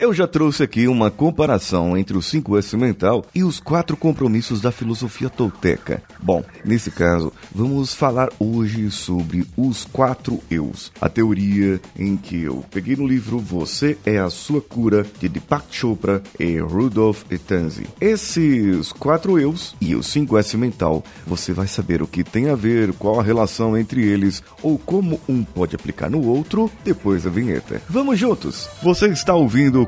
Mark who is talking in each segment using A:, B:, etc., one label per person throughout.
A: Eu já trouxe aqui uma comparação entre o 5S mental e os quatro compromissos da filosofia tolteca. Bom, nesse caso, vamos falar hoje sobre os quatro eus, a teoria em que eu peguei no livro Você é a Sua Cura, de Deepak Chopra e Rudolf Etanzi. Esses quatro eus e o 5S mental, você vai saber o que tem a ver, qual a relação entre eles ou como um pode aplicar no outro depois da vinheta. Vamos juntos! Você está ouvindo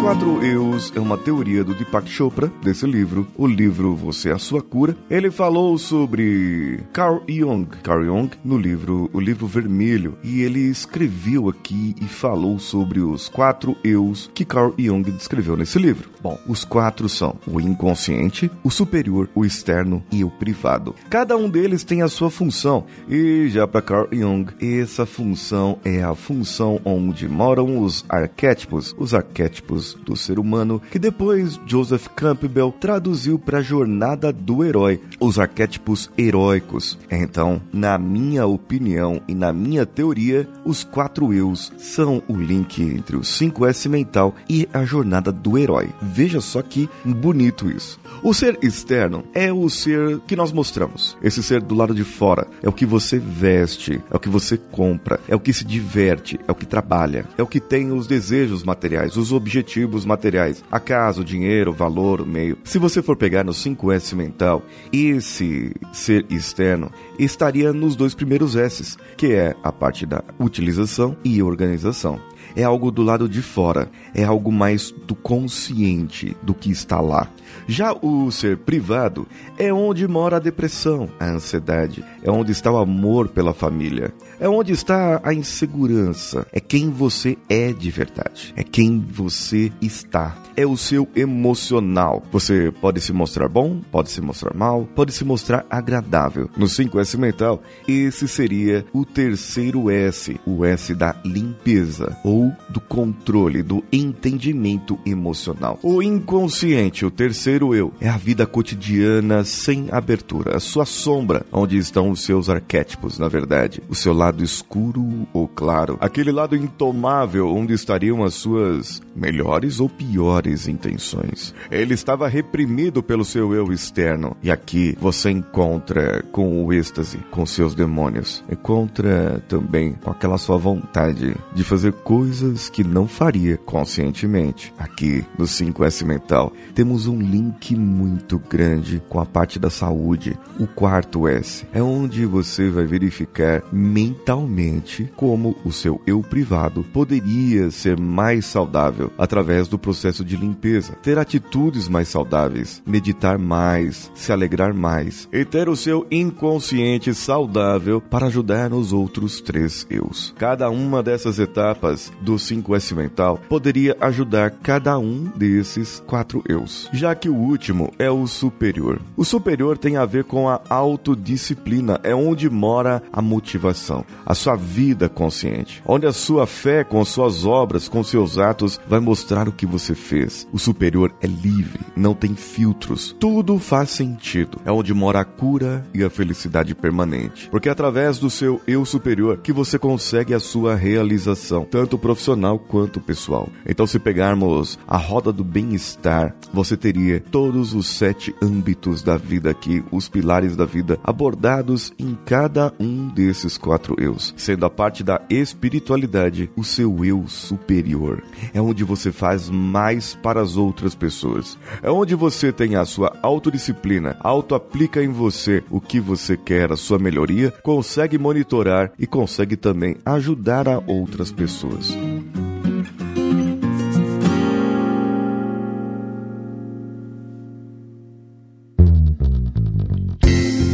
A: Quatro eus é uma teoria do Deepak Chopra, desse livro, o livro Você é a Sua Cura. Ele falou sobre Carl Jung, Carl Jung no livro O Livro Vermelho, e ele escreveu aqui e falou sobre os quatro eus que Carl Jung descreveu nesse livro. Bom, os quatro são o inconsciente, o superior, o externo e o privado. Cada um deles tem a sua função, e já para Carl Jung, essa função é a função onde moram os arquétipos, os arquétipos do ser humano, que depois Joseph Campbell traduziu para a jornada do herói, os arquétipos heróicos. Então, na minha opinião e na minha teoria, os quatro eus são o link entre o 5S mental e a jornada do herói. Veja só que bonito isso. O ser externo é o ser que nós mostramos. Esse ser do lado de fora é o que você veste, é o que você compra, é o que se diverte, é o que trabalha, é o que tem os desejos materiais, os objetivos objetivos materiais, a casa, o dinheiro, valor, meio. Se você for pegar no 5S mental, esse ser externo estaria nos dois primeiros S's, que é a parte da utilização e organização é algo do lado de fora, é algo mais do consciente do que está lá. Já o ser privado é onde mora a depressão, a ansiedade, é onde está o amor pela família, é onde está a insegurança, é quem você é de verdade, é quem você está, é o seu emocional. Você pode se mostrar bom, pode se mostrar mal, pode se mostrar agradável. No 5S mental, esse seria o terceiro S, o S da limpeza. Ou do controle, do entendimento emocional. O inconsciente, o terceiro eu, é a vida cotidiana sem abertura, a sua sombra, onde estão os seus arquétipos, na verdade, o seu lado escuro ou claro, aquele lado intomável onde estariam as suas melhores ou piores intenções. Ele estava reprimido pelo seu eu externo, e aqui você encontra com o êxtase, com seus demônios, encontra também com aquela sua vontade de fazer coisas que não faria conscientemente. Aqui no 5S Mental temos um link muito grande com a parte da saúde. O quarto S é onde você vai verificar mentalmente como o seu eu privado poderia ser mais saudável através do processo de limpeza, ter atitudes mais saudáveis, meditar mais, se alegrar mais e ter o seu inconsciente saudável para ajudar nos outros três eus. Cada uma dessas etapas do 5S mental poderia ajudar cada um desses quatro eus, já que o último é o superior. O superior tem a ver com a autodisciplina, é onde mora a motivação, a sua vida consciente, onde a sua fé com suas obras, com seus atos vai mostrar o que você fez. O superior é livre, não tem filtros, tudo faz sentido. É onde mora a cura e a felicidade permanente, porque é através do seu eu superior que você consegue a sua realização, tanto profissional quanto pessoal. Então, se pegarmos a roda do bem-estar, você teria todos os sete âmbitos da vida aqui, os pilares da vida abordados em cada um desses quatro eus, sendo a parte da espiritualidade o seu eu superior. É onde você faz mais para as outras pessoas. É onde você tem a sua autodisciplina, auto-aplica em você o que você quer, a sua melhoria, consegue monitorar e consegue também ajudar a outras pessoas.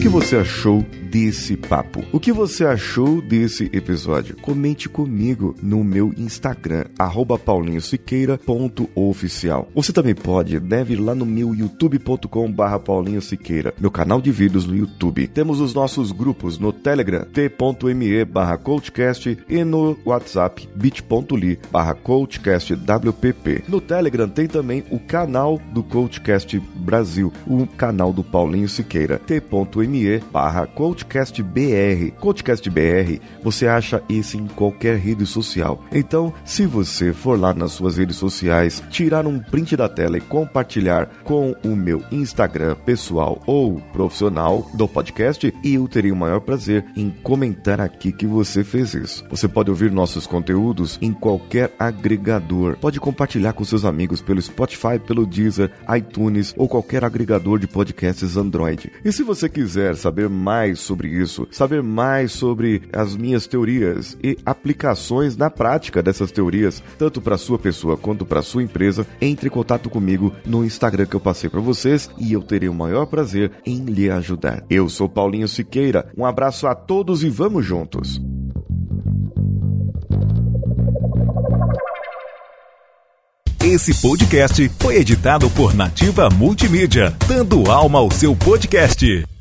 A: Que você achou desse papo? O que você achou desse episódio? Comente comigo no meu Instagram, paulinhosiqueira.oficial. Você também pode, deve ir lá no meu youtube.com barra paulinhosiqueira, meu canal de vídeos no YouTube. Temos os nossos grupos no Telegram, t.me barra coachcast e no WhatsApp, bit.ly barra coachcastwpp. No Telegram tem também o canal do Coachcast Brasil, o canal do Paulinho Siqueira, t.me barra CoachCastBR. CoachCastBR, você acha esse em qualquer rede social. Então, se você for lá nas suas redes sociais, tirar um print da tela e compartilhar com o meu Instagram pessoal ou profissional do podcast, eu terei o maior prazer em comentar aqui que você fez isso. Você pode ouvir nossos conteúdos em qualquer agregador. Pode compartilhar com seus amigos pelo Spotify, pelo Deezer, iTunes ou qualquer agregador de podcasts Android. E se você quiser saber mais sobre isso, saber mais sobre as minhas teorias e aplicações na prática dessas teorias, tanto para sua pessoa quanto para sua empresa, entre em contato comigo no Instagram que eu passei para vocês e eu terei o maior prazer em lhe ajudar. Eu sou Paulinho Siqueira. Um abraço a todos e vamos juntos.
B: Esse podcast foi editado por Nativa Multimídia, dando alma ao seu podcast.